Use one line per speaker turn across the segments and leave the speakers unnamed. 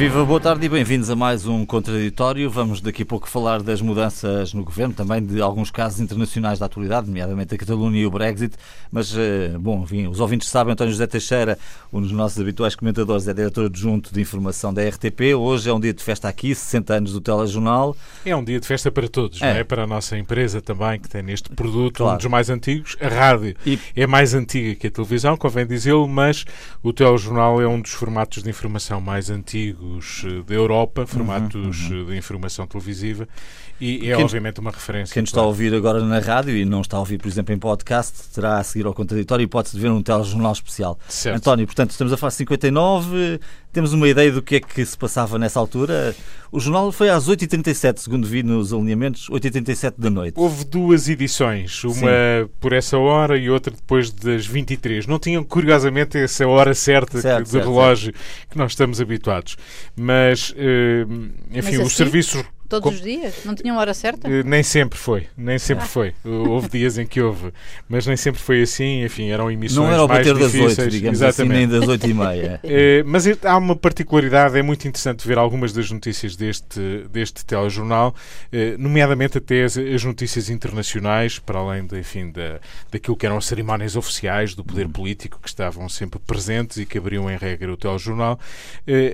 Viva, boa tarde e bem-vindos a mais um Contraditório. Vamos daqui a pouco falar das mudanças no governo, também de alguns casos internacionais da atualidade, nomeadamente a Catalunha e o Brexit. Mas, eh, bom, enfim, os ouvintes sabem, António José Teixeira, um dos nossos habituais comentadores, é diretor adjunto de informação da RTP. Hoje é um dia de festa aqui, 60 anos do Telejornal.
É um dia de festa para todos, é. não é? Para a nossa empresa também, que tem neste produto claro. um dos mais antigos. A rádio e... é mais antiga que a televisão, convém dizê-lo, mas o Telejornal é um dos formatos de informação mais antigos formatos da Europa, formatos uhum, uhum. de informação televisiva, e é quem, obviamente uma referência.
Quem nos está a ouvir agora na rádio e não está a ouvir, por exemplo, em podcast, terá a seguir ao contraditório e pode-se ver um telejornal especial. Certo. António, portanto, estamos a falar de 59, temos uma ideia do que é que se passava nessa altura. O jornal foi às 8h37, segundo vi nos alinhamentos, 8h37 da noite.
Houve duas edições, uma Sim. por essa hora e outra depois das 23. Não tinham, curiosamente, essa hora certa certo, de certo, relógio certo. que nós estamos habituados. Mas, eh, enfim, Mas assim? os serviços
Todos Com... os dias? Não tinham hora certa? Uh,
nem sempre foi, nem sempre ah. foi. houve dias em que houve, mas nem sempre foi assim. Enfim, eram emissões
Não era
o bater das
oito, digamos Exatamente. assim, nem das oito e meia. uh,
mas há uma particularidade, é muito interessante ver algumas das notícias deste, deste telejornal, uh, nomeadamente até as, as, notícias internacionais, para além de, enfim, da, daquilo que eram as cerimónias oficiais do poder hum. político, que estavam sempre presentes e que abriam em regra o telejornal.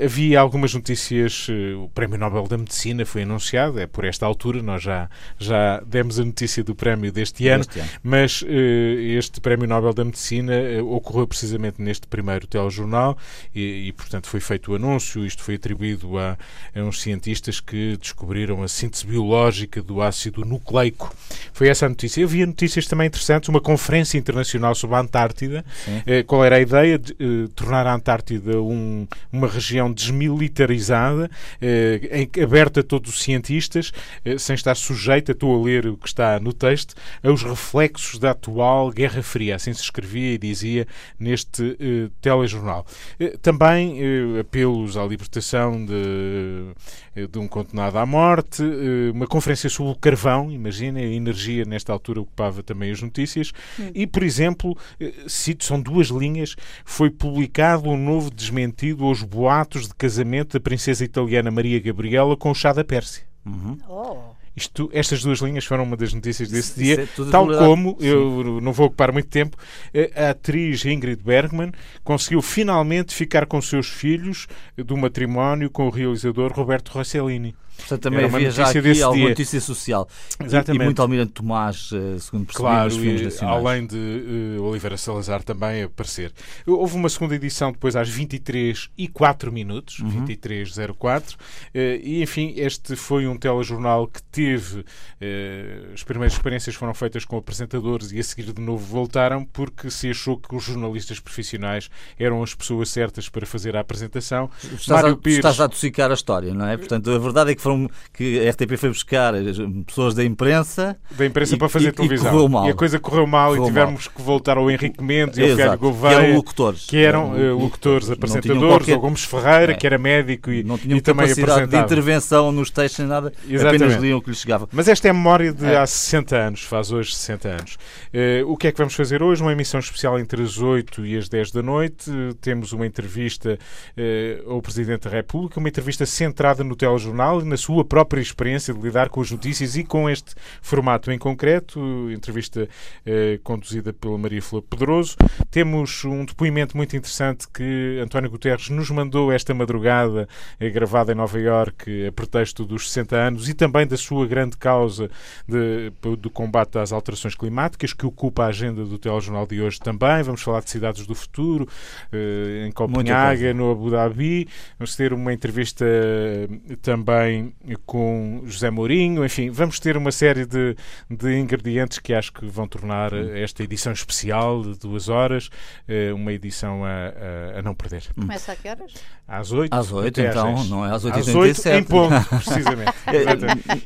havia algumas notícias, o Prémio Nobel da Medicina foi anunciado anunciado, é por esta altura, nós já, já demos a notícia do prémio deste ano, ano. mas uh, este Prémio Nobel da Medicina uh, ocorreu precisamente neste primeiro telejornal e, e, portanto, foi feito o anúncio. Isto foi atribuído a, a uns cientistas que descobriram a síntese biológica do ácido nucleico. Foi essa a notícia. Eu via notícias também interessantes, uma conferência internacional sobre a Antártida. Uh, qual era a ideia? De tornar a Antártida um, uma região desmilitarizada, aberta a todos os cientistas cientistas, eh, sem estar sujeito, estou a ler o que está no texto, aos reflexos da atual Guerra Fria. Assim se escrevia e dizia neste uh, telejornal. Uh, também uh, apelos à libertação de, de um condenado à morte, uma conferência sobre o carvão, imagina, a energia nesta altura ocupava também as notícias, hum. e, por exemplo, cito, são duas linhas, foi publicado um novo desmentido aos boatos de casamento da princesa italiana Maria Gabriela com o chá da Pérsia.
Uhum. Oh.
Isto, estas duas linhas foram uma das notícias desse dia, é tal verdade. como, Sim. eu não vou ocupar muito tempo, a atriz Ingrid Bergman conseguiu finalmente ficar com seus filhos do matrimónio com o realizador Roberto Rossellini.
Portanto, também Era havia já aqui alguma notícia social. Exatamente. E, e muito Almirante Tomás, eh, segundo percebi,
claro,
nos filmes nacionais.
além de uh, Oliveira Salazar também aparecer. Houve uma segunda edição depois às 23 e 4 minutos, uhum. 23.04, uh, e enfim, este foi um telejornal que teve, uh, as primeiras experiências foram feitas com apresentadores e a seguir de novo voltaram porque se achou que os jornalistas profissionais eram as pessoas certas para fazer a apresentação.
Estás, Mário a, Pires... estás a adocicar a história, não é? Portanto, a verdade é que foram que a RTP foi buscar pessoas da imprensa
da imprensa e, para fazer e, televisão. E, e, a coisa correu mal correu e tivemos mal. que voltar ao Henrique Mendes e ao Fialho Gouveia,
que eram locutores,
que eram uh, locutores, apresentadores, qualquer... ou Gomes Ferreira, é. que era médico e,
não tinham
e também
capacidade de intervenção nos textos nem nada, Exatamente. apenas liam o que lhes chegava.
Mas esta é a memória de é. há 60 anos, faz hoje 60 anos. Uh, o que é que vamos fazer hoje? Uma emissão especial entre as 8 e as 10 da noite. Uh, temos uma entrevista ao Presidente da República, uma entrevista centrada no telejornal e na sua própria experiência de lidar com as notícias e com este formato em concreto, entrevista eh, conduzida pela Maria Flor Pedroso. Temos um depoimento muito interessante que António Guterres nos mandou esta madrugada, eh, gravada em Nova Iorque, a pretexto dos 60 anos e também da sua grande causa de, do combate às alterações climáticas, que ocupa a agenda do telejornal de hoje também. Vamos falar de cidades do futuro, eh, em Copenhaga, no Abu Dhabi. Vamos ter uma entrevista eh, também com José Mourinho, enfim, vamos ter uma série de, de ingredientes que acho que vão tornar hum. esta edição especial de duas horas eh, uma edição a, a, a não perder.
Começa a que horas?
Às oito.
Às oito, então, não é às oito
Às oito em ponto, precisamente.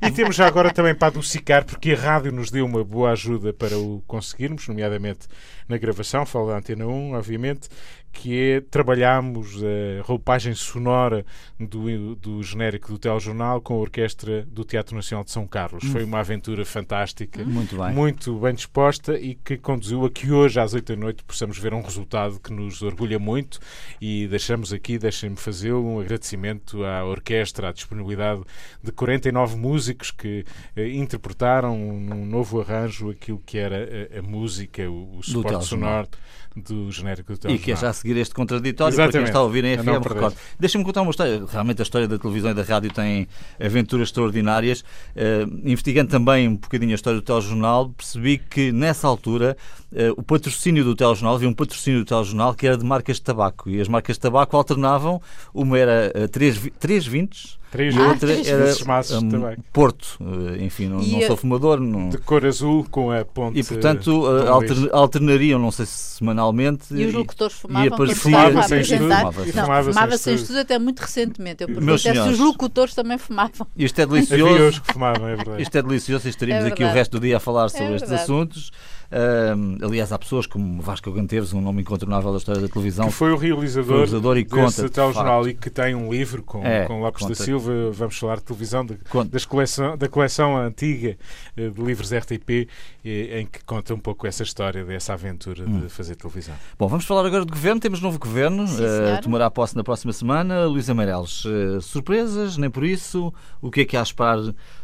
e temos já agora também para adocicar, porque a rádio nos deu uma boa ajuda para o conseguirmos, nomeadamente na gravação, falo da Antena 1, obviamente, que é trabalharmos a roupagem sonora do, do genérico do telejornal com a orquestra do Teatro Nacional de São Carlos. Foi uma aventura fantástica,
muito bem.
muito bem disposta e que conduziu a que hoje, às oito da noite, possamos ver um resultado que nos orgulha muito e deixamos aqui, deixem-me fazê-lo, um agradecimento à orquestra, à disponibilidade de 49 músicos que eh, interpretaram num novo arranjo aquilo que era a, a música, o, o suporte sonoro do genérico do telejornal.
Seguir este contraditório Exatamente. para quem está a ouvir em FM, recordo. Deixa-me contar uma história. Realmente a história da televisão e da rádio tem aventuras extraordinárias. Uh, investigando também um bocadinho a história do telejornal, percebi que nessa altura uh, o patrocínio do telejornal, havia um patrocínio do telejornal que era de marcas de tabaco. E as marcas de tabaco alternavam, uma era uh, 3, 3 vintes,
Três e outra era um.
Porto, eh, enfim, não, não sou fumador. Não...
De cor azul com a ponte.
E portanto uh, alter, alternariam, não sei se semanalmente.
E os locutores fumavam. E aparecia, fumava sem estudo. Fumava, fumava sem estudo até muito recentemente. Eu perguntei se os locutores também fumavam.
Isto é delicioso.
que fumavam, é verdade.
Isto é delicioso e estaríamos é aqui o resto do dia a falar sobre é estes assuntos. Uh, aliás, há pessoas como Vasco Ganteves, um nome incontornável da história da televisão.
Que foi o realizador, foi o realizador e desse telejornal e que tem um livro com, é, com Lopes conta. da Silva, vamos falar de televisão, de, das coleção, da coleção antiga eh, de livros RTP, eh, em que conta um pouco essa história, dessa aventura hum. de fazer televisão.
Bom, vamos falar agora de governo. Temos novo governo, Sim, uh, tomará posse na próxima semana. Luísa Meireles, uh, surpresas, nem por isso. O que é que há a esperar,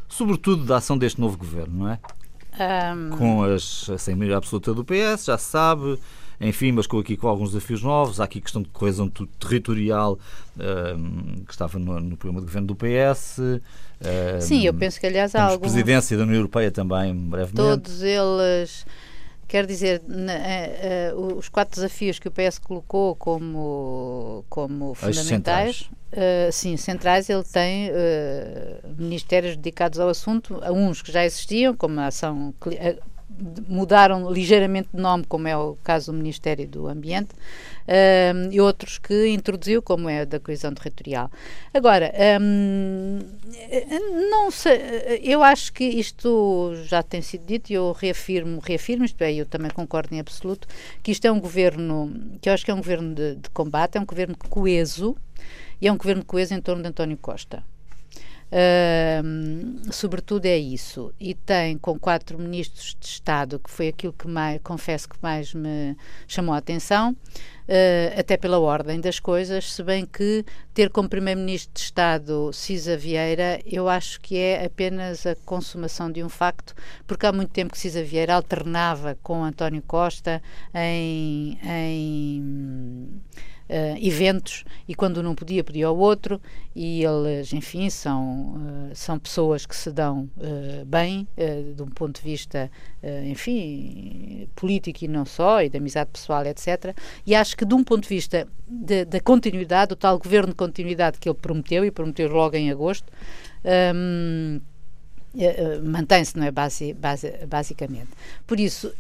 sobretudo, da ação deste novo governo, não é? Um... Com as, a sem maioria absoluta do PS, já se sabe, enfim, mas com aqui com alguns desafios novos. Há aqui questão de coesão territorial que estava no, no, programa de governo do PS.
Sim, eu penso que aliás há alguns...
presidência da União Europeia também, brevemente.
Todos eles Quer dizer, uh, uh, os quatro desafios que o PS colocou como, como fundamentais, uh, sim, centrais, ele tem ministérios dedicados ao assunto, a uns que já existiam, como a ação mudaram ligeiramente de nome, como é o caso do Ministério do Ambiente, uh, e outros que introduziu, como é da coesão territorial. Agora, um, não sei, eu acho que isto já tem sido dito e eu reafirmo, reafirmo, isto é, eu também concordo em absoluto, que isto é um governo, que eu acho que é um governo de, de combate, é um governo coeso, e é um governo coeso em torno de António Costa. Sobretudo é isso. E tem com quatro ministros de Estado, que foi aquilo que mais, confesso que mais me chamou a atenção, uh, até pela ordem das coisas, se bem que ter como primeiro-ministro de Estado Cisa Vieira, eu acho que é apenas a consumação de um facto, porque há muito tempo que Cisa Vieira alternava com António Costa em, em uh, eventos e quando não podia, pedia ao outro e eles, enfim, são, uh, são pessoas que se dão uh, bem de um ponto de vista, enfim, político e não só, e de amizade pessoal, etc. E acho que de um ponto de vista da continuidade, o tal governo de continuidade que ele prometeu, e prometeu logo em agosto, um, mantém-se, não é? Basi, basi, basicamente. Por isso,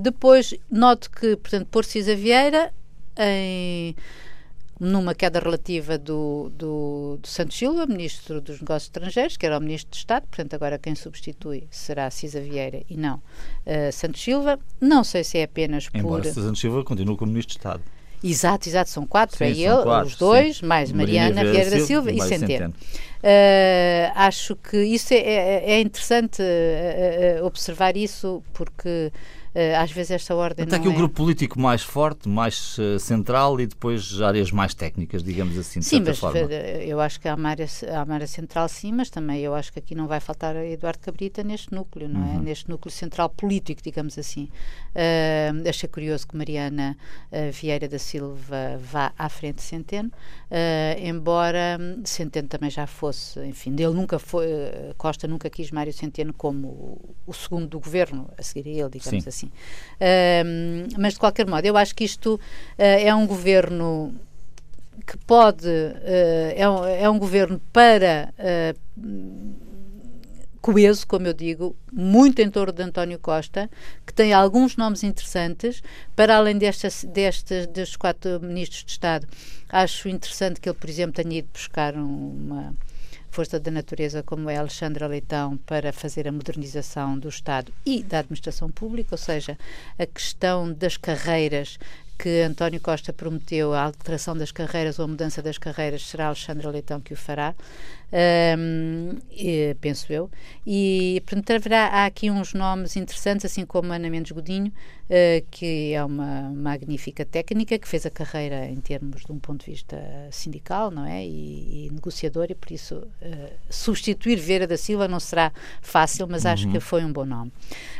depois, noto que, portanto, por Cisa Vieira em numa queda relativa do, do, do, Santos Silva, Ministro dos Negócios Estrangeiros, que era o Ministro de Estado, portanto agora quem substitui será Cisa Vieira e não uh, Santos Silva. Não sei se é apenas
Embora
por...
Santos Silva continue como Ministro de Estado.
Exato, exato, são quatro, sim, é ele, quatro, os dois, sim. mais Mariana Maria Vieira da Silva, e Centeno. Uh, acho que isso é, é, é interessante uh, observar isso, porque às vezes esta ordem
Até
não
aqui
é...
o grupo político mais forte, mais uh, central e depois áreas mais técnicas, digamos assim, de
sim,
certa mas forma.
Eh, eu acho que há uma, área, há uma área central sim, mas também eu acho que aqui não vai faltar Eduardo Cabrita neste núcleo, não é? uhum. é? Neste núcleo central político, digamos assim. Uh, achei curioso que Mariana uh, Vieira da Silva vá à frente de Centeno, uh, embora Centeno também já fosse, enfim, dele nunca foi, Costa nunca quis Mário Centeno como o, o segundo do governo, a seguir a ele, digamos sim. assim Uh, mas, de qualquer modo, eu acho que isto uh, é um governo que pode. Uh, é, um, é um governo para. Coeso, como eu digo, muito em torno de António Costa, que tem alguns nomes interessantes, para além destas, destes quatro ministros de Estado. Acho interessante que ele, por exemplo, tenha ido buscar uma, força da natureza como é Alexandra Leitão para fazer a modernização do Estado e da administração pública, ou seja, a questão das carreiras que António Costa prometeu a alteração das carreiras ou a mudança das carreiras, será Alexandre Leitão que o fará, um, e, penso eu. E, portanto, haverá há aqui uns nomes interessantes, assim como Ana Mendes Godinho, uh, que é uma magnífica técnica, que fez a carreira em termos de um ponto de vista sindical, não é? E, e negociador, e por isso uh, substituir Vera da Silva não será fácil, mas acho uhum. que foi um bom nome.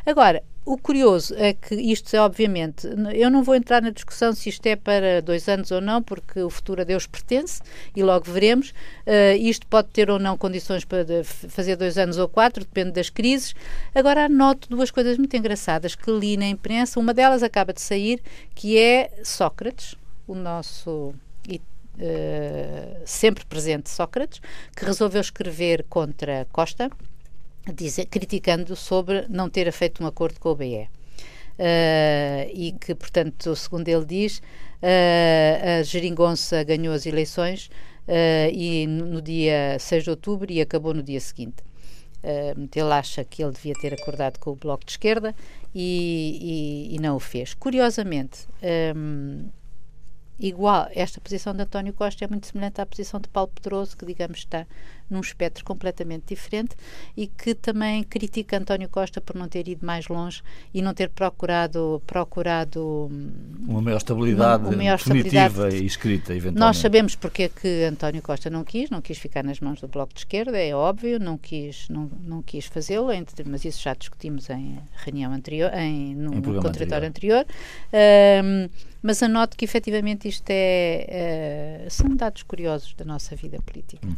Agora, o curioso é que isto é, obviamente, eu não vou entrar na discussão se isto é para dois anos ou não, porque o futuro a Deus pertence e logo veremos. Uh, isto pode ter ou não condições para fazer dois anos ou quatro, depende das crises. Agora, anoto duas coisas muito engraçadas que li na imprensa. Uma delas acaba de sair, que é Sócrates, o nosso Uh, sempre presente Sócrates, que resolveu escrever contra Costa, dizer, criticando sobre não ter feito um acordo com o BE. Uh, e que, portanto, segundo ele diz, uh, a Geringonça ganhou as eleições uh, e no dia 6 de outubro e acabou no dia seguinte. ele acha que ele devia ter acordado com o Bloco de Esquerda e, e, e não o fez. Curiosamente, um, igual, esta posição de António Costa é muito semelhante à posição de Paulo Pedroso, que, digamos, está num espectro completamente diferente e que também critica António Costa por não ter ido mais longe e não ter procurado procurado
hum, uma maior estabilidade uma, uma maior definitiva estabilidade. e escrita eventualmente.
Nós sabemos porque é que António Costa não quis, não quis ficar nas mãos do Bloco de Esquerda, é óbvio, não quis não, não quis fazê-lo, mas isso já discutimos em reunião anterior, em no, em no contratório anterior. anterior. Um, mas anoto que efetivamente isto é, uh, são dados curiosos da nossa vida política. Hum.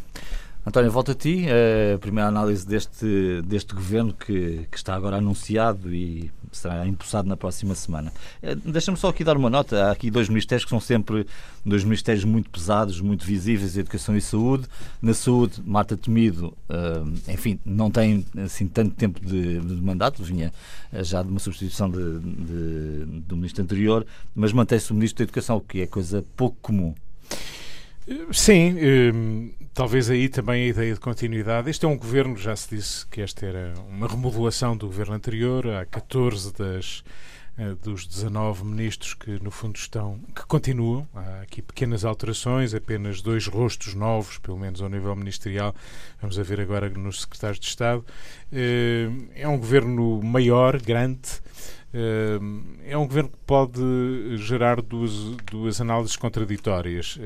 António, volta a ti. A primeira análise deste, deste governo que, que está agora anunciado e será impulsado na próxima semana. Eh, deixa-me só aqui dar uma nota. Há aqui dois ministérios que são sempre dois ministérios muito pesados, muito visíveis, Educação e Saúde. Na Saúde, Marta Temido, eh, enfim, não tem assim tanto tempo de, de mandato, vinha eh, já de uma substituição de, de, do ministro anterior, mas mantém-se o ministro da Educação, o que é coisa pouco comum.
Sim, hum, talvez aí também a ideia de continuidade. Este é um governo, já se disse que esta era uma remodelação do governo anterior. Há 14 das, uh, dos 19 ministros que, no fundo, estão, que continuam. Há aqui pequenas alterações, apenas dois rostos novos, pelo menos ao nível ministerial. Vamos a ver agora nos secretários de Estado. Uh, é um governo maior, grande. Uh, é um governo que pode gerar duas, duas análises contraditórias.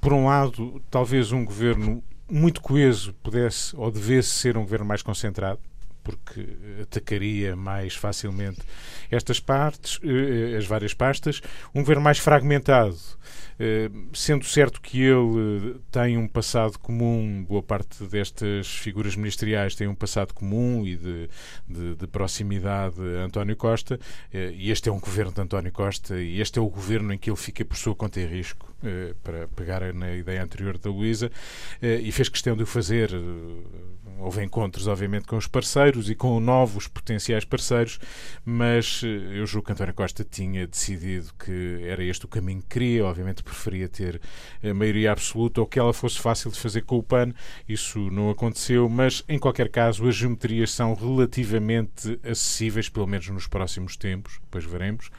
Por um lado, talvez um governo muito coeso pudesse ou devesse ser um governo mais concentrado, porque atacaria mais facilmente estas partes, eh, as várias pastas. Um governo mais fragmentado, eh, sendo certo que ele tem um passado comum, boa parte destas figuras ministeriais têm um passado comum e de, de, de proximidade a António Costa, eh, e este é um governo de António Costa, e este é o governo em que ele fica por sua conta e risco eh, para pegar na ideia anterior da Luísa, eh, e fez questão de o fazer. Eh, houve encontros, obviamente, com os parceiros e com novos potenciais parceiros, mas eu julgo que António Costa tinha decidido que era este o caminho que queria. Obviamente, preferia ter a maioria absoluta ou que ela fosse fácil de fazer com o PAN. Isso não aconteceu, mas em qualquer caso, as geometrias são relativamente acessíveis, pelo menos nos próximos tempos. Depois veremos.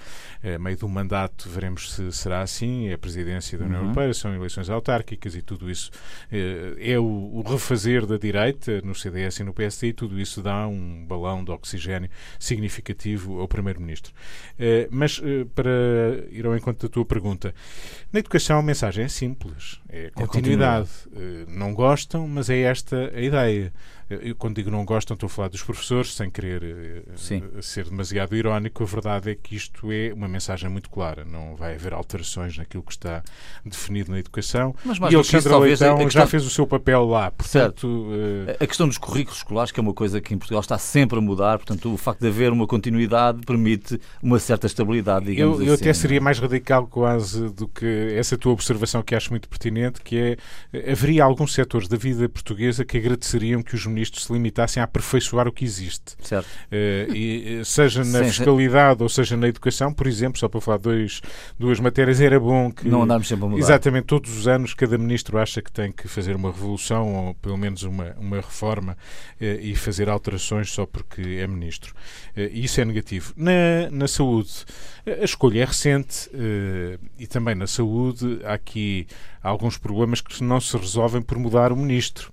A meio do mandato, veremos se será assim. É a presidência da União uhum. Europeia, são eleições autárquicas e tudo isso eh, é o, refazer da direita no CDS e no PSD e tudo isso dá um balão de oxigênio significativo ao Primeiro-Ministro. Eh, mas eh, para ir ao encontro da tua pergunta, na educação a mensagem é simples, é continuidade. É continuidade. não gostam, mas é esta a ideia. Eu, quando digo não gostam, estou a falar dos professores, sem querer eh, Sim. ser demasiado irónico. A verdade é que isto é uma mensagem muito clara. Não vai haver alterações naquilo que está definido na educação. Mas mais e Alexandre Leitão questão... já fez o seu papel lá. Portanto, certo.
Uh... A questão dos currículos escolares, que é uma coisa que em Portugal está sempre a mudar, portanto, o facto de haver uma continuidade permite uma certa estabilidade, digamos
eu, assim. Eu até seria mais radical quase do que essa tua observação que acho muito pertinente, que é haveria alguns setores da vida portuguesa que agradeceriam que os Primeiro-Ministro se limitassem a aperfeiçoar o que existe.
Certo.
Uh, e, seja na Sim, fiscalidade ou seja na educação, por exemplo, só para falar dois, duas matérias, era bom que.
Não andarmos sempre a mudar.
Exatamente, todos os anos cada ministro acha que tem que fazer uma revolução ou pelo menos uma, uma reforma uh, e fazer alterações só porque é ministro. Uh, e isso é negativo. Na, na saúde, a escolha é recente e também na saúde há aqui alguns problemas que não se resolvem por mudar o ministro.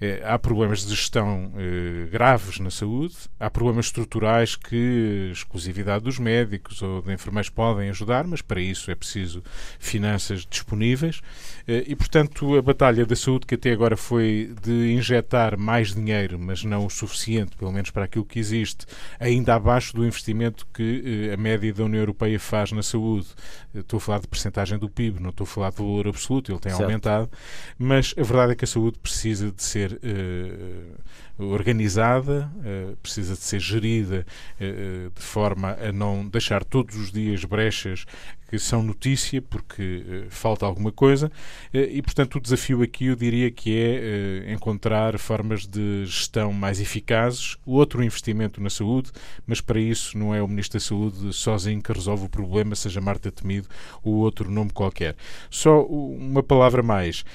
Eh, há problemas de gestão eh, graves na saúde, há problemas estruturais que exclusividade dos médicos ou de enfermeiros podem ajudar, mas para isso é preciso finanças disponíveis eh, e, portanto, a batalha da saúde, que até agora foi de injetar mais dinheiro, mas não o suficiente, pelo menos para aquilo que existe, ainda abaixo do investimento que a média da União Europeia faz na saúde. Estou a falar de percentagem do PIB, não estou a falar do valor absoluto, ele tem certo. aumentado, mas a verdade é que a saúde precisa de ser uh, organizada, uh, precisa de ser gerida uh, de forma a não deixar todos os dias brechas que são notícia porque falta alguma coisa. E, portanto, o desafio aqui eu diria que é encontrar formas de gestão mais eficazes, outro investimento na saúde, mas para isso não é o Ministro da Saúde sozinho que resolve o problema, seja Marta Temido ou outro nome qualquer. Só uma palavra mais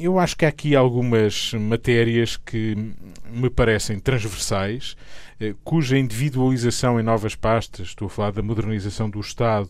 eu acho que há aqui algumas matérias que me parecem transversais, eh, cuja individualização em novas pastas, estou a falar da modernização do Estado,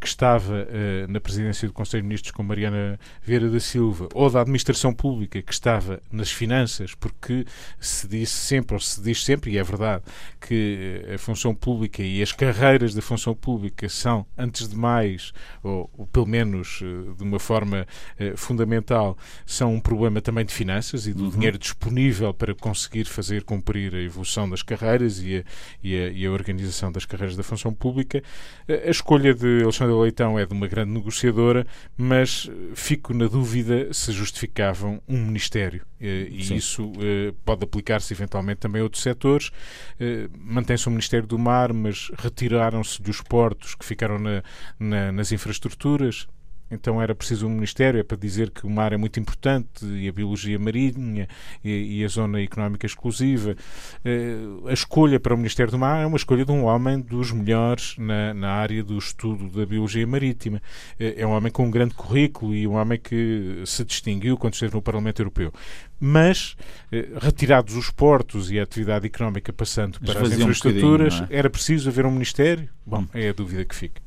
que estava uh, na presidência do Conselho de Ministros com Mariana Vieira da Silva, ou da administração pública, que estava nas finanças, porque se disse sempre, ou se diz sempre, e é verdade, que a função pública e as carreiras da função pública são, antes de mais, ou, ou pelo menos uh, de uma forma uh, fundamental, são um problema também de finanças e do uhum. dinheiro disponível para conseguir fazer cumprir a evolução das carreiras e a, e a, e a organização das carreiras da função pública. A escolha de Alexandre Fernanda Leitão é de uma grande negociadora, mas fico na dúvida se justificavam um Ministério. Eh, e Sim. isso eh, pode aplicar-se eventualmente também a outros setores. Eh, mantém-se o Ministério do Mar, mas retiraram-se dos portos que ficaram na, na, nas infraestruturas então era preciso um Ministério é para dizer que o mar é muito importante e a biologia marinha e, e a zona económica exclusiva. Uh, a escolha para o Ministério do Mar é uma escolha de um homem dos melhores na, na área do estudo da biologia marítima. Uh, é um homem com um grande currículo e um homem que se distinguiu quando esteve no Parlamento Europeu. Mas, uh, retirados os portos e a atividade económica passando para as infraestruturas, um é? era preciso haver um Ministério? Bom, hum. é a dúvida que fica.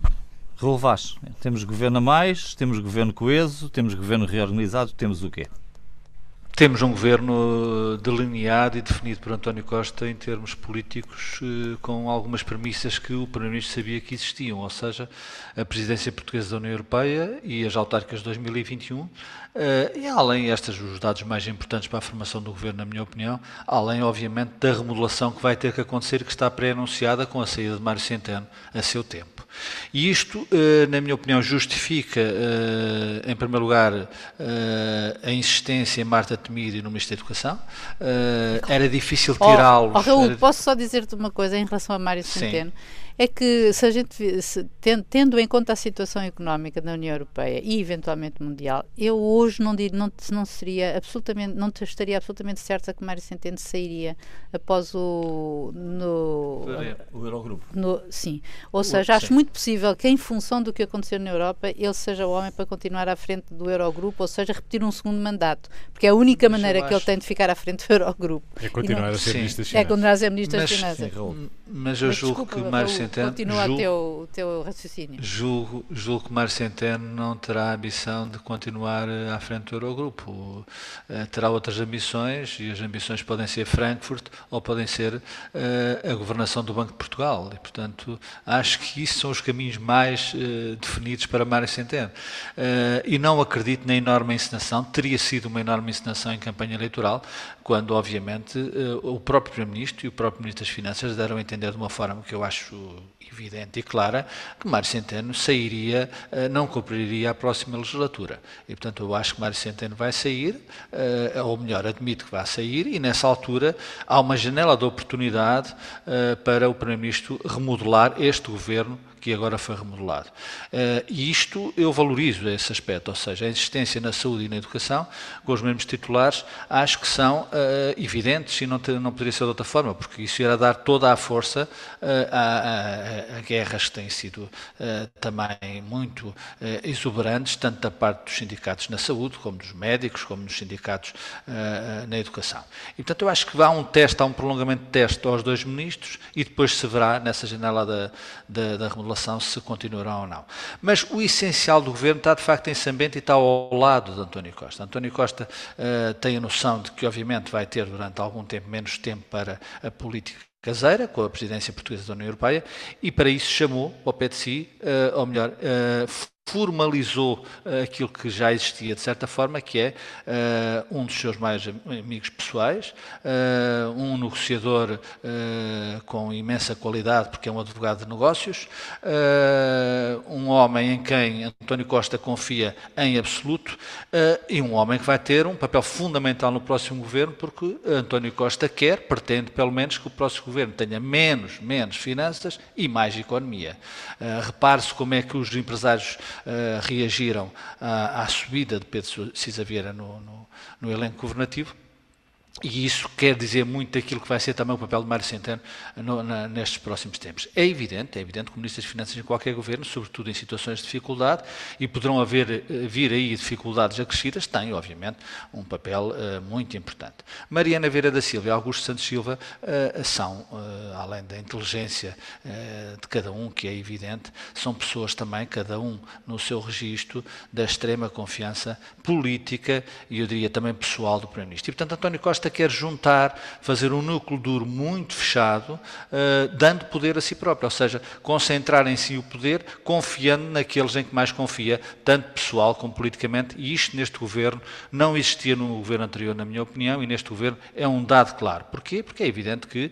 Vaz, temos governo a mais, temos governo coeso, temos governo reorganizado, temos o quê?
Temos um governo delineado e definido por António Costa em termos políticos, eh, com algumas premissas que o Primeiro-Ministro sabia que existiam, ou seja, a presidência portuguesa da União Europeia e as autárquicas de 2021, eh, e além, estes os dados mais importantes para a formação do governo, na minha opinião, além, obviamente, da remodelação que vai ter que acontecer que está pré-anunciada com a saída de Mário Centeno a seu tempo. E isto, eh, na minha opinião, justifica, eh, em primeiro lugar, eh, a insistência em Marta Temido no Ministério da Educação. Era difícil tirá-los.
Oh, oh, Raul, era... posso só dizer-te uma coisa em relação a Mário Centeno? Sim é que se a gente se, tendo em conta a situação económica da União Europeia e eventualmente mundial, eu hoje não diria, não, não seria absolutamente, não estaria absolutamente certa que Mário Centeno sairia após o no
o Eurogrupo.
No, sim, ou o seja, acho sim. muito possível que em função do que aconteceu na Europa, ele seja o homem para continuar à frente do Eurogrupo, ou seja, repetir um segundo mandato, porque é a única mas maneira que ele tem de ficar à frente do Eurogrupo.
É continuar não, a ser ministro das Finanças.
É continuar a ser ministro das
Finanças. Mas eu julgo que Mário Centeno.
Continua julgo, teu, o teu raciocínio.
Julgo, julgo que Mário Centeno não terá a ambição de continuar eh, à frente do Eurogrupo. Uh, terá outras ambições e as ambições podem ser Frankfurt ou podem ser uh, a governação do Banco de Portugal. E, portanto, acho que isso são os caminhos mais definidos para Mário Centeno. e não acredito na enorme encenação. Teria sido uma enorme encenação em campanha eleitoral, quando, obviamente, o próprio Primeiro-Ministro e o próprio Ministro das Finanças deram a entender de uma forma que eu acho evidente e clara que Mário Centeno sairia, eh, não cumpriria a próxima legislatura. E, portanto, eu acho que Mário Centeno vai sair, eh, ou melhor, admito que vai sair, e nessa altura há uma janela de oportunidade eh, para o Primeiro-Ministro remodelar este governo que agora foi remodelado. Uh, e isto eu valorizo esse aspecto, ou seja, a existência na saúde e na educação, com os mesmos titulares, acho que são uh, evidentes e não, não poderia ser de outra forma, porque isso irá dar toda a força a, a, guerras que têm sido também muito exuberantes, tanto da parte dos sindicatos na saúde, como dos médicos, como dos sindicatos na educação. E, portanto, eu acho que há um teste, há um prolongamento de teste aos dois ministros e depois se verá nessa janela da, da, da remodelação se continuarão ou não. Mas o essencial do governo está, de facto, em Sambente e está ao lado de António Costa. António Costa uh, tem a noção de que, obviamente, vai ter durante algum tempo menos tempo para a política caseira, com a presidência portuguesa da União Europeia, e para isso chamou ao pé de si, uh, ou melhor, uh, formalizou uh, aquilo que já existia de certa forma, que é uh, um dos seus mais amigos pessoais, uh, um negociador com imensa qualidade, porque é um advogado de negócios, um homem em quem António Costa confia em absoluto e um homem que vai ter um papel fundamental no próximo governo, porque António Costa quer, pretende pelo menos que o próximo governo tenha menos, menos finanças e mais economia. Repare-se como é que os empresários uh, reagiram à, à, subida de Pedro Cisa Vieira no, no, no elenco governativo e isso quer dizer muito daquilo que vai ser também o papel de Mário Centeno no, na, nestes próximos tempos. É evidente, é evidente que o Ministro das Finanças em qualquer governo, sobretudo em situações de dificuldade, e poderão haver, eh, vir aí dificuldades acrescidas, tem, obviamente, um papel uh, muito importante. Mariana Vera da Silva e Augusto Santos Silva uh, são, uh, além da inteligência de cada um, que é evidente, são pessoas também, cada um no seu registro, da extrema confiança política e, eu diria, também pessoal do Primeiro-Ministro. E, portanto, António Costa quer juntar, fazer um núcleo duro muito fechado, uh, dando poder a si próprio, ou seja, concentrar em si o poder, confiando naqueles em que mais confia, tanto pessoal como politicamente, e isto neste governo não existia no governo anterior, na minha opinião, e neste governo é um dado claro. Porquê? Porque é evidente que uh,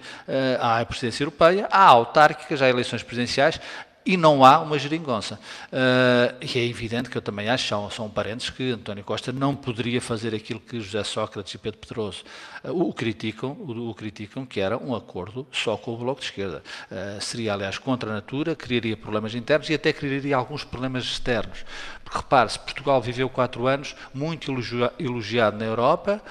há a presidência europeia, há autárquicas, há eleições presidenciais, e não há uma geringonça. Uh, e é evidente que eu também acho, são, são parentes, que António Costa não poderia fazer aquilo que José Sócrates e Pedro Pedroso uh, o, criticam, o, o, criticam, que era um acordo só com o Bloco de Esquerda. Uh, seria, aliás, contra a natura, criaria problemas internos e até criaria alguns problemas externos. Porque repare-se, Portugal viveu quatro anos muito elogiado na Europa,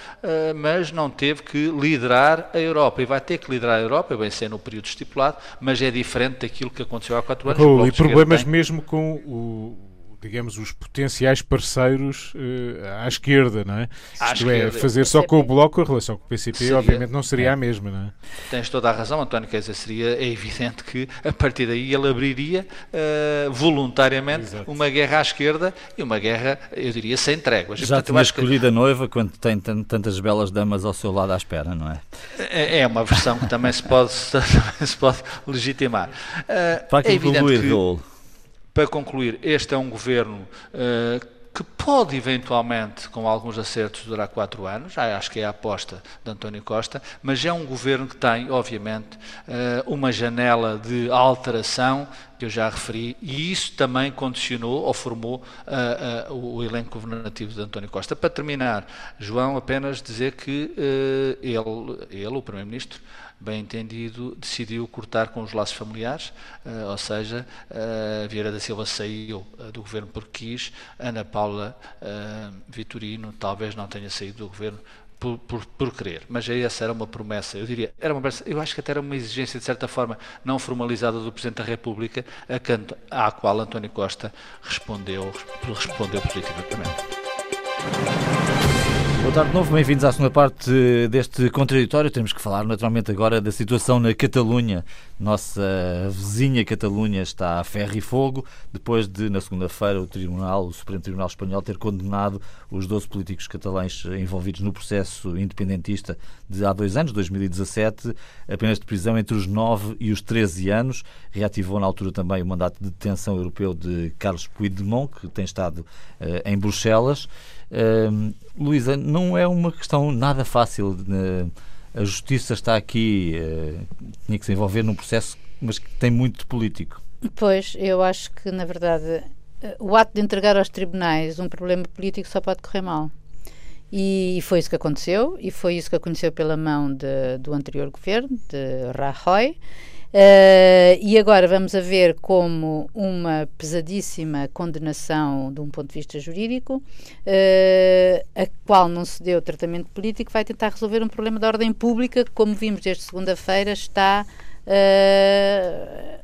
mas não teve que liderar a Europa. E vai ter que liderar a Europa, bem sei no período estipulado, mas é diferente daquilo que aconteceu há quatro anos
Oh, e problemas mesmo com o, digamos, os potenciais parceiros uh, à esquerda, não é? À Isto é, esquerda. é, fazer só com o Bloco a relação com o PCP, seria, obviamente, não seria é. a mesma, não é?
Tens toda a razão, António, quer dizer, seria, é evidente que a partir daí ele abriria uh, voluntariamente Exato. uma guerra à esquerda e uma guerra, eu diria, sem tréguas.
Já tinha escolhido que... a noiva quando tem tantas belas damas ao seu lado à espera, não é?
É, é uma versão que também se pode, também se pode legitimar.
Uh, Para é concluir, que...
Para concluir, este é um governo uh, que pode eventualmente, com alguns acertos, durar quatro anos, acho que é a aposta de António Costa, mas é um governo que tem, obviamente, uh, uma janela de alteração que eu já referi, e isso também condicionou ou formou uh, uh, o elenco governativo de António Costa. Para terminar, João, apenas dizer que ele, ele, o Primeiro-Ministro, bem entendido, decidiu cortar com os laços familiares, uh, ou seja, uh, Vieira da Silva saiu uh, do governo porque quis, Ana Paula Vitorino talvez não tenha saído do governo por, por, por, querer, mas essa era uma promessa, eu diria, era uma eu acho que até era uma exigência de certa forma não formalizada do Presidente da República, a canto, à qual António Costa respondeu, respondeu positivamente.
Boa tarde de novo, bem-vindos à segunda parte deste contraditório. Temos que falar naturalmente agora da situação na Catalunha. Nossa vizinha Catalunha está a ferro e fogo, depois de, na segunda-feira, o Tribunal, o Supremo Tribunal Espanhol, ter condenado os 12 políticos catalães envolvidos no processo independentista de há dois anos, 2017, apenas de prisão entre os 9 e os 13 anos. Reativou na altura também o mandato de detenção europeu de Carlos Puigdemont, que tem estado uh, em Bruxelas. Luísa, não é uma questão nada fácil. Uh, a justiça está aqui, uh, tinha que se envolver num processo, mas que tem muito político.
Pois, eu acho que, na verdade, eh, o ato de entregar aos tribunais um problema político só pode correr mal. E foi isso que aconteceu, e foi isso que aconteceu pela mão de, do anterior governo, de Rajoy. Uh, e agora vamos a ver como uma pesadíssima condenação de um ponto de vista jurídico, uh, a qual não se deu tratamento político, vai tentar resolver um problema de ordem pública que, como vimos desde segunda-feira, está. Uh,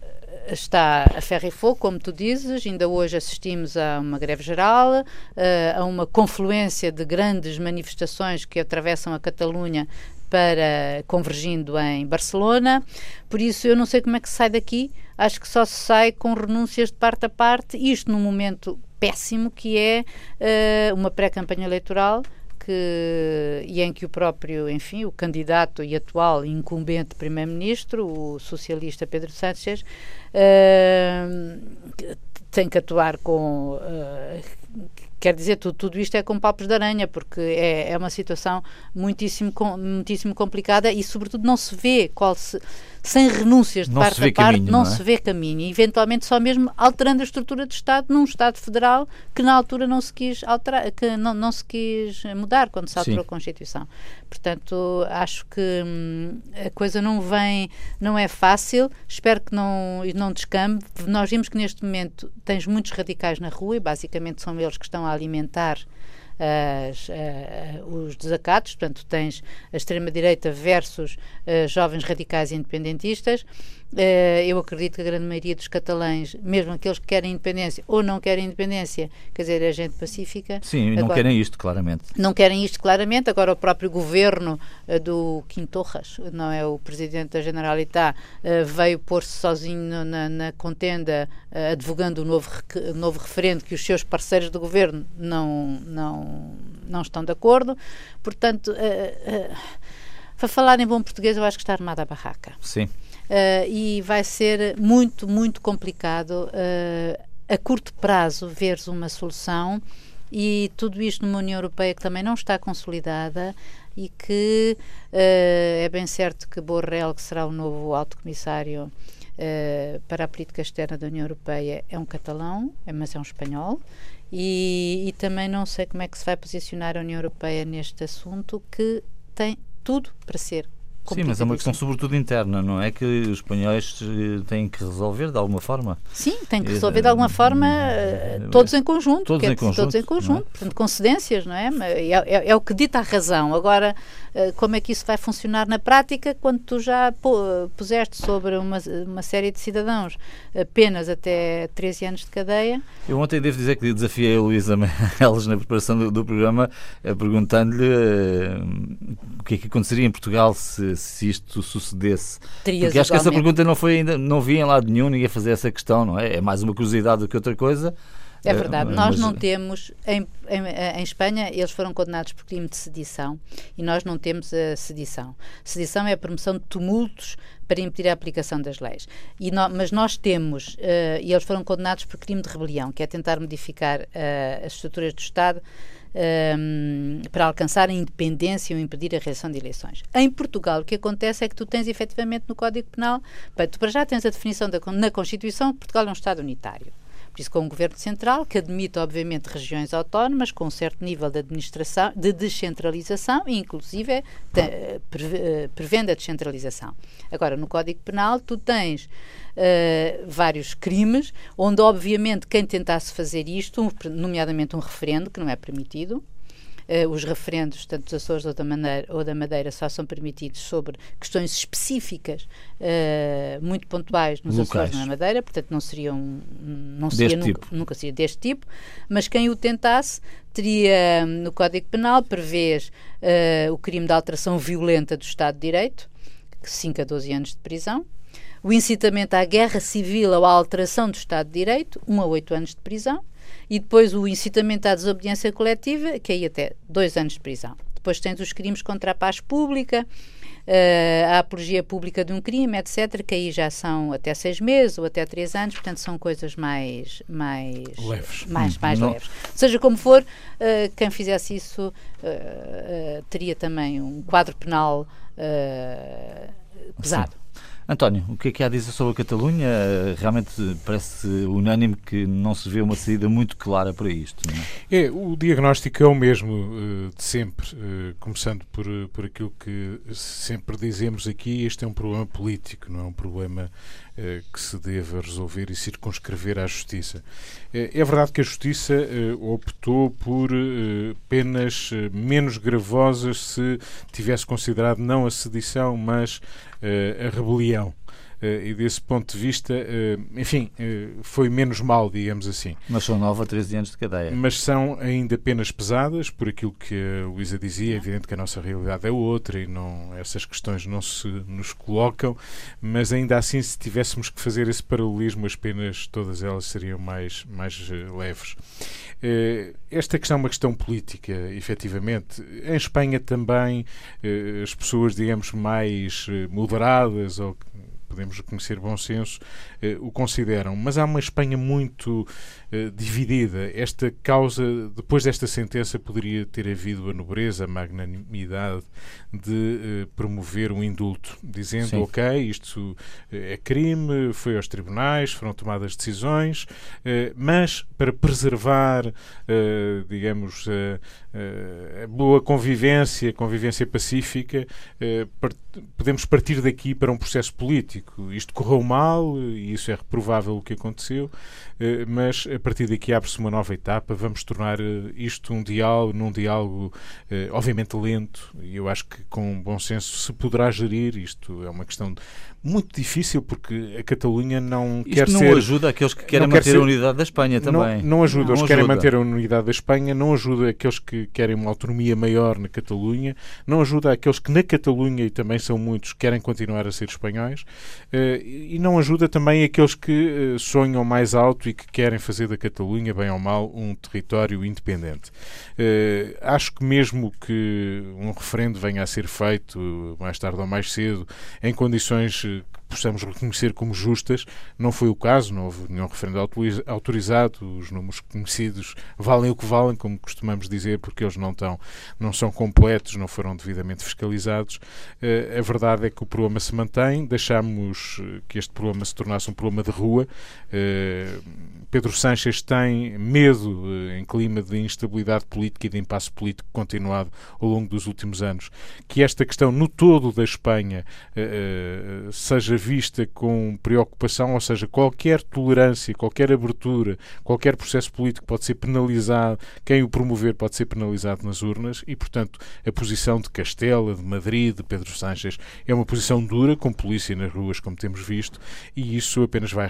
está a ferro e fogo, como tu dizes. Ainda hoje assistimos a uma greve geral, a uma confluência de grandes manifestações que atravessam a Catalunha para convergindo em Barcelona. Por isso, eu não sei como é que se sai daqui. Acho que só se sai com renúncias de parte a parte, isto num momento péssimo que é uh, uma pré-campanha eleitoral que, e em que o próprio, enfim, o candidato e atual incumbente primeiro-ministro, o socialista Pedro Sánchez, uh, tem que atuar com uh, quer dizer, tudo, tudo isto é com papos de aranha, porque é, é uma situação muitíssimo, muitíssimo complicada e, sobretudo, não se vê qual se sem renúncias de
não
parte
a parte,
caminho, não,
não
é? se vê caminho. E, eventualmente, só mesmo alterando a estrutura de Estado num Estado federal que na altura não se quis alterar, que não, não se quis mudar quando se alterou Sim. a Constituição. Portanto, acho que hum, a coisa não vem, não é fácil. Espero que não, não descambe. Nós vimos que neste momento tens muitos radicais na rua e basicamente são eles que estão a alimentar as, uh, os desacatos, portanto, tens a extrema-direita versus uh, jovens radicais independentistas. Uh, eu acredito que a grande maioria dos catalães, mesmo aqueles que querem independência ou não querem independência, quer dizer, é gente pacífica.
Sim, Agora, não querem isto, claramente.
Não querem isto, claramente. Agora, o próprio governo do Quintorras, não é o presidente da Generalitat, veio pôr-se sozinho na, na contenda, advogando o novo, novo referendo que os seus parceiros do governo não, não não, estão de acordo. Portanto, para falar em bom português, eu acho que está armada a barraca.
Sim.
Uh, e vai ser muito, muito complicado a curto prazo ver uma solução. E tudo isto numa União Europeia que também não está consolidada e que é bem certo que Borrell, que será o novo alto comissário para a política externa da União Europeia, é um catalão, mas é um espanhol. E, e, também não sei como é que se vai posicionar a União Europeia neste assunto, que tem tudo para ser
Sim, mas é uma questão sobretudo interna, não é? Que os espanhóis eh, têm que resolver de alguma forma.
Sim, têm que resolver de alguma forma, eh, todos em conjunto.
Todos em conjunto.
Todos em conjunto, é? portanto, com cedências, não é? É, é? é, o que dita a razão. Agora, eh, como é que isso vai funcionar na prática quando tu já puseste sobre uma, uma série de cidadãos apenas até 13 anos de cadeia.
Eu ontem devo dizer que desafiei a Luísa Meles na preparação do, do programa, eh, perguntando-lhe o que é que aconteceria em Portugal se, se isto sucedesse.
Terias
Porque acho que essa pergunta não foi ainda, não vi em lado nenhum ninguém fazer essa questão, não é? É mais uma curiosidade do que outra coisa.
É verdade, nós não temos, em, em, em, Espanha, eles foram condenados por crime de sedição e nós não temos a sedição. Sedição é a promoção de tumultos para impedir a aplicação das leis. E no, mas nós temos, uh, e eles foram condenados por crime de rebelião, que é tentar modificar uh, as estruturas do Estado um, eh, para alcançar a independência ou impedir a realização de eleições. Em Portugal, o que acontece é que tu tens efetivamente no Código Penal, tu para já tens a definição da, na Constituição que Portugal é um Estado unitário. Por isso, com um governo central que admite, obviamente, regiões autónomas com um certo nível de administração, de descentralização e, inclusive, de, prevendo a descentralização. Agora, no Código Penal, tu tens uh, vários crimes, onde, obviamente, quem tentasse fazer isto, nomeadamente um referendo, que não é permitido, Uh, os referendos, tanto dos Açores ou da, Madeira, ou da Madeira, só são permitidos sobre questões específicas, uh, muito pontuais nos Locais. Açores ou na Madeira, portanto não seriam, não seria nunca, tipo. nunca seria deste tipo, mas quem o tentasse teria no Código Penal prevês uh, o crime de alteração violenta do Estado de Direito, 5 a 12 anos de prisão, o incitamento à guerra civil ou à alteração do Estado de Direito, 1 a 8 anos de prisão, e depois o incitamento à desobediência coletiva, que aí até dois anos de prisão. Depois tens os crimes contra a paz pública, uh, a apologia pública de um crime, etc., que aí já são até seis meses ou até três anos, portanto são coisas mais, mais
leves.
Mais, hum, mais leves. Seja como for, uh, quem fizesse isso uh, teria também um quadro penal pesado.
António, o que é que há a dizer sobre a Catalunha? Realmente parece unânime que não se vê uma saída muito clara para isto.
É? é? o diagnóstico é o mesmo uh, de sempre, uh, começando por, por aquilo que sempre dizemos aqui: este é um problema político, não é um problema que se deva resolver e circunscrever à justiça. é verdade que a justiça optou por penas menos gravosas se tivesse considerado não a sedição, mas a rebelião. Uh, e desse ponto de vista, uh, enfim, uh, foi menos mal, digamos assim.
Mas são 9 a 13 anos de cadeia.
Mas são ainda penas pesadas, por aquilo que a Luísa dizia, é evidente que a nossa realidade é outra e não, essas questões não se nos colocam, mas ainda assim, se tivéssemos que fazer esse paralelismo, as penas, todas elas seriam mais, mais leves. Esta questão é uma questão política, efetivamente. Em Espanha também, as pessoas, digamos, mais moderadas ou podemos reconhecer bom senso, eh, o consideram. Mas há uma Espanha muito eh, dividida. Esta causa, depois desta sentença, poderia ter havido a nobreza, a magnanimidade de eh, promover um indulto, dizendo: Sim. ok, isto é crime, foi aos tribunais, foram tomadas decisões, mas para preservar, digamos, a boa convivência, convivência pacífica, podemos partir daqui para um processo político. Isto correu mal, e isso é reprovável o que aconteceu, mas a partir daqui abre-se uma nova etapa. Vamos tornar isto um diálogo, num diálogo obviamente lento, e eu acho que com bom senso se poderá gerir. Isto é uma questão muito difícil porque a Catalunha não
Isto
quer
não
ser.
não ajuda aqueles que querem manter ser, a unidade da Espanha também.
Não, não ajuda os que querem manter a unidade da Espanha, não ajuda aqueles que querem uma autonomia maior na Catalunha, não ajuda aqueles que na Catalunha, e também são muitos, querem continuar a ser espanhóis, uh, e não ajuda também aqueles que uh, sonham mais alto e que querem fazer da Catalunha, bem ou mal, um território independente. Uh, acho que mesmo que um referendo venha a ser feito mais tarde ou mais cedo, em condições possamos reconhecer como justas. Não foi o caso, não houve nenhum referendo autorizado, os números conhecidos valem o que valem, como costumamos dizer, porque eles não, estão, não são completos, não foram devidamente fiscalizados. Uh, a verdade é que o problema se mantém, deixamos eh, que este problema se tornasse um problema de rua. Uh, Pedro Sánchez tem medo, em clima de instabilidade política e de impasse político continuado ao longo dos últimos anos, que esta questão no todo da Espanha seja vista com preocupação, ou seja, qualquer tolerância, qualquer abertura, qualquer processo político pode ser penalizado, quem o promover pode ser penalizado nas urnas e, portanto, a posição de Castela, de Madrid, de Pedro Sánchez é uma posição dura, com polícia nas ruas, como temos visto, e isso apenas vai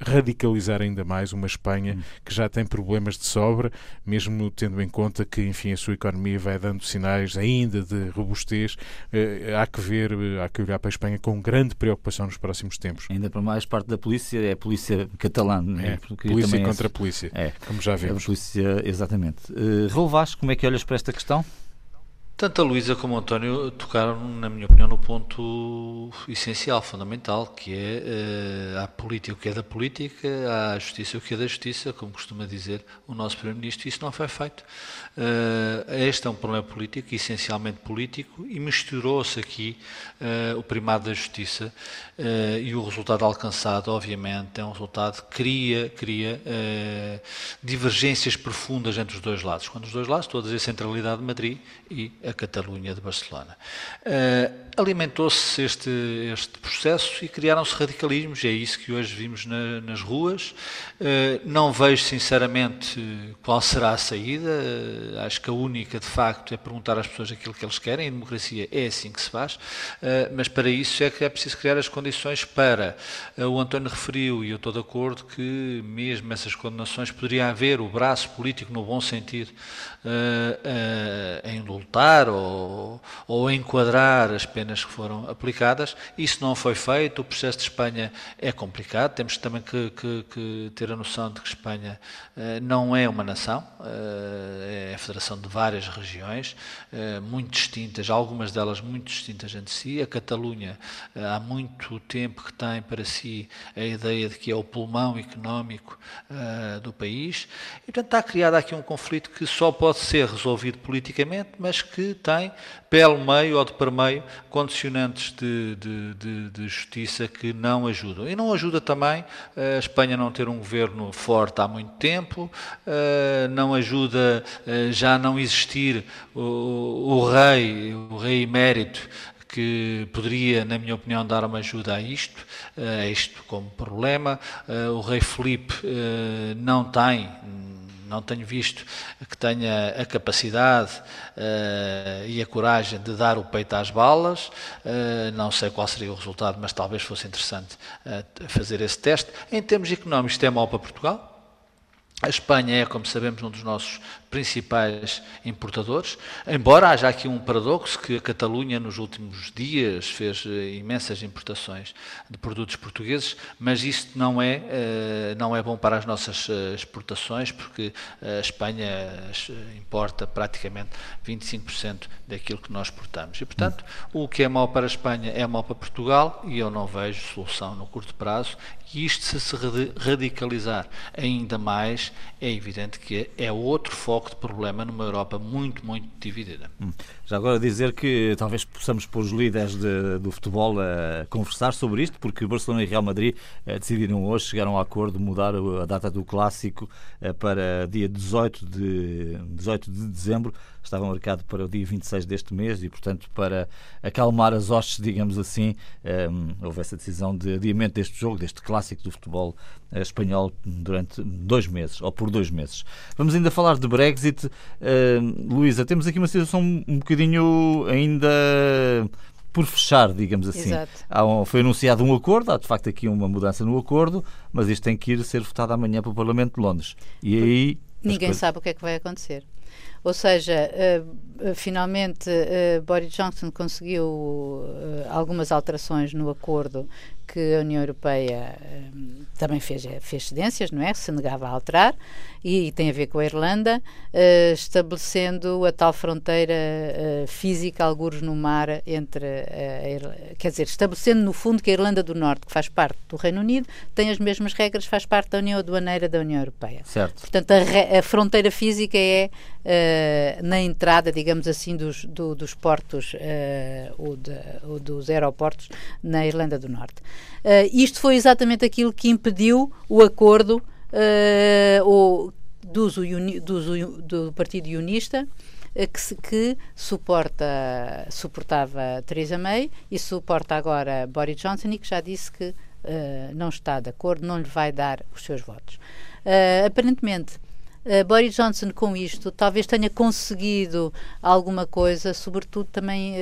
radicalizar ainda mais uma Espanha hum. que já tem problemas de sobra, mesmo tendo em conta que, enfim, a sua economia vai dando sinais ainda de robustez. Eh, há que ver, há que olhar para a Espanha com grande preocupação nos próximos tempos.
Ainda para mais parte da polícia é a polícia catalã.
É, polícia é contra é, polícia, é, como já vimos.
A polícia, exatamente. Uh, Raul Vasco, como é que olhas para esta questão?
Tanto a Luísa como o António tocaram, na minha opinião, no ponto essencial, fundamental, que é uh, a política o que é da política, a justiça o que é da justiça, como costuma dizer o nosso Primeiro-Ministro, isso não foi feito. Uh, este é um problema político, essencialmente político, e misturou-se aqui uh, o primado da justiça e o resultado alcançado, obviamente, é um resultado que cria, cria divergências profundas entre os dois lados. Quando os dois lados, estou a centralidade de Madrid e a Catalunha de Barcelona. Uh, Alimentou-se este, este processo e criaram-se radicalismos, é isso que hoje vimos na, nas ruas. Uh, não vejo, sinceramente, qual será a saída. Uh, acho que a única, de facto, é perguntar às pessoas aquilo que eles querem. Em democracia é assim que se faz, mas para isso é que é preciso criar as condições para. o António referiu, e eu estou de acordo, que mesmo essas condenações poderia haver o braço político, no bom sentido, em lutar ou, ou enquadrar as penas que foram aplicadas. Isso não foi feito, o processo de Espanha é complicado, temos também que, que, que ter a noção de que Espanha eh, não é uma nação, eh, é a federação de várias regiões, eh, muito distintas, algumas delas muito distintas entre si. A Catalunha há muito tempo que tem para si a ideia de que é o pulmão económico do país, e portanto está criado aqui um conflito que só pode ser resolvido politicamente, mas que que tem, pelo meio ou de permeio, condicionantes de, de, de, de, justiça que não ajudam. E não ajuda também a Espanha não ter um governo forte há muito tempo, não ajuda já não existir o, o rei, o rei emérito, que poderia, na minha opinião, dar uma ajuda a isto, a isto como problema. O rei Felipe não tem não tenho visto que tenha a capacidade uh, e a coragem de dar o peito às balas. Uh, não sei qual seria o resultado, mas talvez fosse interessante uh, fazer esse teste. Em termos económicos, isto é mau para Portugal. A Espanha é, como sabemos, um dos nossos principais importadores, embora haja aqui um paradoxo que a Catalunha nos últimos dias fez eh, imensas importações de produtos portugueses, mas isso não é, eh, não é bom para as nossas eh, exportações, porque a Espanha importa praticamente 25% daquilo que nós exportamos. E, portanto, o que é mau para a Espanha é mau para Portugal e eu não vejo solução no curto prazo. E isto, se se radicalizar ainda mais, é evidente que é outro foco foco de problema numa Europa muito, muito dividida. Hum.
Já agora dizer que talvez possamos pôr os líderes de, do futebol a conversar sobre isto, porque Barcelona e Real Madrid eh, decidiram hoje, chegaram a acordo mudar a data do clássico eh, para dia 18 de, 18 de dezembro. Estava marcado para o dia 26 deste mês e, portanto, para acalmar as hostes, digamos assim, eh, houve essa decisão de adiamento deste jogo, deste clássico do futebol eh, espanhol, durante dois meses, ou por dois meses. Vamos ainda falar de Brexit. Uh, Luísa, temos aqui uma situação um bocadinho ainda por fechar, digamos assim. Um, foi anunciado um acordo, há de facto aqui uma mudança no acordo, mas isto tem que ir ser votado amanhã pelo Parlamento de Londres. E aí.
Ninguém coisas... sabe o que é que vai acontecer. Ou seja, uh, finalmente uh, Boris Johnson conseguiu uh, algumas alterações no acordo que a União Europeia um, também fez, fez cedências, não é? Se negava a alterar, e, e tem a ver com a Irlanda, uh, estabelecendo a tal fronteira uh, física, algures no mar, entre a, quer dizer, estabelecendo no fundo que a Irlanda do Norte, que faz parte do Reino Unido, tem as mesmas regras, faz parte da União Aduaneira da União Europeia.
Certo.
Portanto, a, a fronteira física é uh, na entrada, digamos assim, dos, do, dos portos ou, de, ou dos aeroportos na Irlanda do Norte. Uh, isto foi exatamente aquilo que impediu o acordo uh, o, do, do, do Partido Unionista uh, que, que suporta, suportava Theresa May e suporta agora Boris Johnson e que já disse que não está de acordo, não lhe vai dar os seus votos. aparentemente, Uh, Boris Johnson, com isto, talvez tenha conseguido alguma coisa, sobretudo também.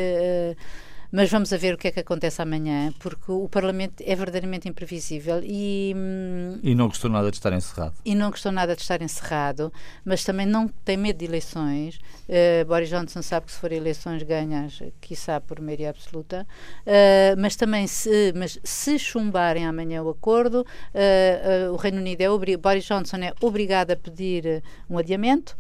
Mas vamos a ver o que é que acontece amanhã, porque o Parlamento é verdadeiramente imprevisível e.
Hum, e não gostou nada de estar encerrado.
E não gostou nada de estar encerrado, mas também não tem medo de eleições. Uh, Boris Johnson sabe que se for eleições ganhas, quiçá por maioria absoluta, uh, mas também se, mas se chumbarem amanhã o acordo, uh, o Reino Unido é obrigado, Boris Johnson é obrigado a pedir um adiamento.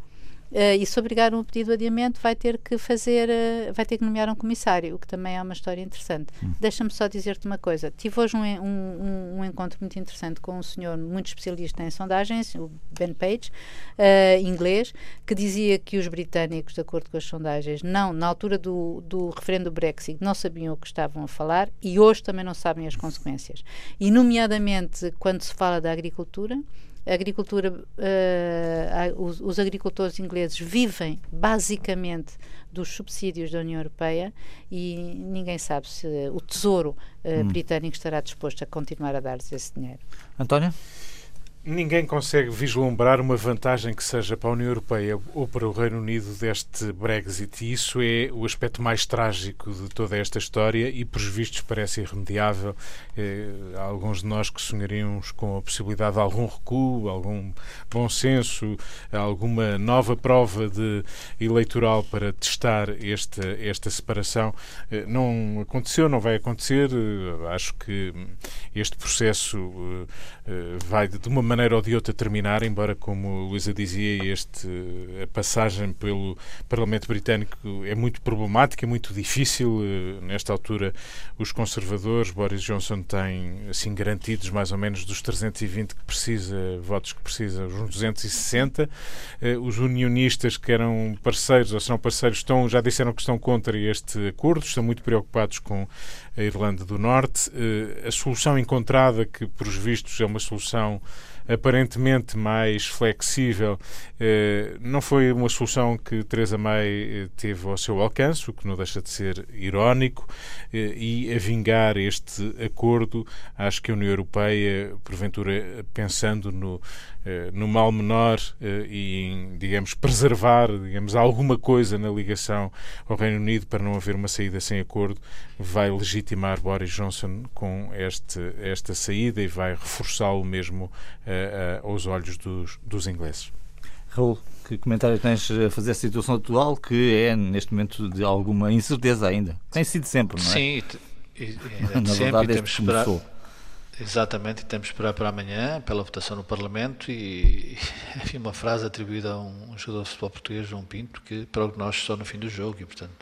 Uh, e se obrigar um pedido de adiamento, vai ter que fazer, uh, vai ter que nomear um comissário, o que também é uma história interessante. Hum. Deixa-me só dizer-te uma coisa. Tive hoje um, um, um, encontro muito interessante com um senhor muito especialista em sondagens, o Ben Page, uh, inglês, que dizia que os britânicos, de acordo com as sondagens, não, na altura do, do referendo do Brexit, não sabiam o que estavam a falar e hoje também não sabem as consequências. E, nomeadamente, quando se fala da agricultura, a agricultura, uh, os, os, agricultores ingleses vivem basicamente dos subsídios da União Europeia e ninguém sabe se o Tesouro uh, hum. britânico estará disposto a continuar a dar-lhes esse dinheiro.
António?
Ninguém consegue vislumbrar uma vantagem que seja para a União Europeia ou para o Reino Unido deste Brexit. E isso é o aspecto mais trágico de toda esta história e, por vistos, parece irremediável. Eh, há alguns de nós que sonharíamos com a possibilidade de algum recuo, algum bom senso, alguma nova prova de eleitoral para testar esta, esta separação. Eh, não aconteceu, não vai acontecer. Eh, acho que este processo vai de uma maneira ou de outra terminar, embora, como Luísa dizia, este, a passagem pelo Parlamento Britânico é muito problemática, é muito difícil. Eh, nesta altura, os conservadores, Boris Johnson tem assim garantidos mais ou menos dos 320 que precisa, votos que precisa, uns 260. Eh, os unionistas que eram parceiros ou serão parceiros estão, já disseram que estão contra este acordo, estão muito preocupados com a Irlanda do Norte. Eh, a solução encontrada, que por vistos é uma solução aparentemente mais flexível, eh, não foi uma solução que Teresa May eh, teve ao seu alcance, o que não deixa de ser irónico, e a vingar este acordo, acho que a União Europeia, porventura pensando no, no mal menor e em, digamos, preservar, digamos, alguma coisa na ligação ao Reino Unido para não haver uma saída sem acordo, vai legitimar Boris Johnson com este, esta saída e vai reforçá-lo mesmo uh, uh, aos olhos dos, dos ingleses.
Raul, que comentário tens a fazer a situação atual, que é neste momento de alguma incerteza ainda? Tem sido sempre, não é?
Sim, e, e, Na sempre, verdade, temos que esperar. Exatamente, e temos que esperar para amanhã, pela votação no Parlamento, e havia uma frase atribuída a um jogador de futebol português, João Pinto, que prognósticos só no fim do jogo, e portanto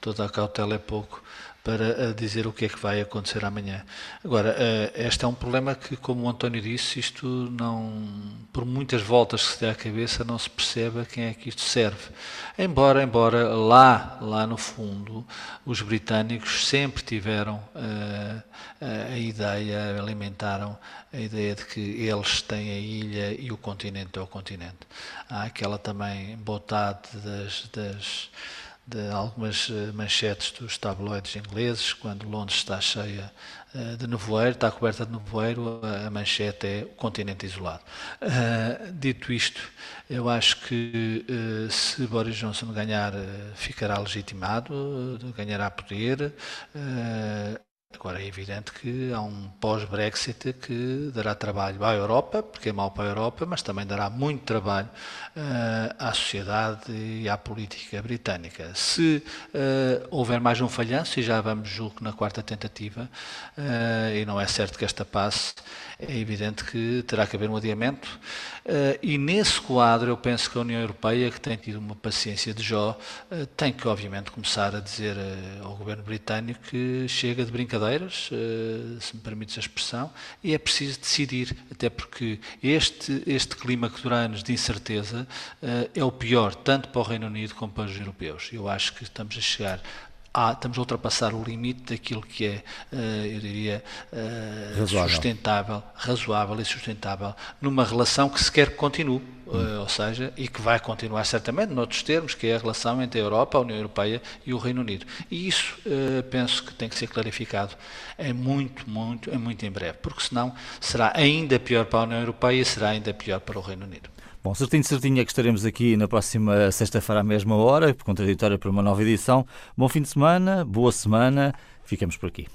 toda a cautela é pouco para eh, dizer o que é que vai acontecer amanhã. Agora, eh, este é um problema que, como o António disse, isto não, por muitas voltas que se dê à cabeça, não se percebe a quem é que isto serve. Embora, embora lá, lá no fundo, os britânicos sempre tiveram uh, a ideia, alimentaram a ideia de que eles têm a ilha e o continente é o continente. Há aquela também botade das, das de algumas eh, manchetes dos tabloides ingleses, quando Londres está cheia eh, de nevoeiro, está coberta de nevoeiro, a manchete é o continente isolado. Uh, dito isto, eu acho que se Boris Johnson ganhar, ficará legitimado, ganhará poder. Agora é evidente que há um pós-Brexit que dará trabalho à Europa, porque é mau para a Europa, mas também dará muito trabalho uh, à sociedade e à política britânica. Se uh, houver mais um falhanço, e já vamos, julgo, na quarta tentativa, uh, e não é certo que esta passe, é evidente que terá que haver um adiamento. E nesse quadro, eu penso que a União Europeia, que tem tido uma paciência de Jó, tem que, obviamente, começar a dizer ao governo britânico que chega de brincadeiras, se me permites a expressão, e é preciso decidir, até porque este, este clima que dura anos de incerteza é o pior, tanto para o Reino Unido como para os europeus. Eu acho que estamos a chegar há, estamos a ultrapassar o limite daquilo que é, uh, eu diria, razoável. sustentável, razoável e sustentável numa relação que se quer que continue, uh, ou seja, e que vai continuar certamente noutros termos, que é a relação entre a Europa, a União Europeia e o Reino Unido. E isso penso que tem que ser clarificado é muito, muito, é muito em breve, porque senão será ainda pior para a União Europeia e será ainda pior para o Reino Unido.
Bom, certinho, certinho é que estaremos aqui na próxima sexta-feira à mesma hora, contraditória para uma nova edição. Bom fim de semana, boa semana, ficamos por aqui.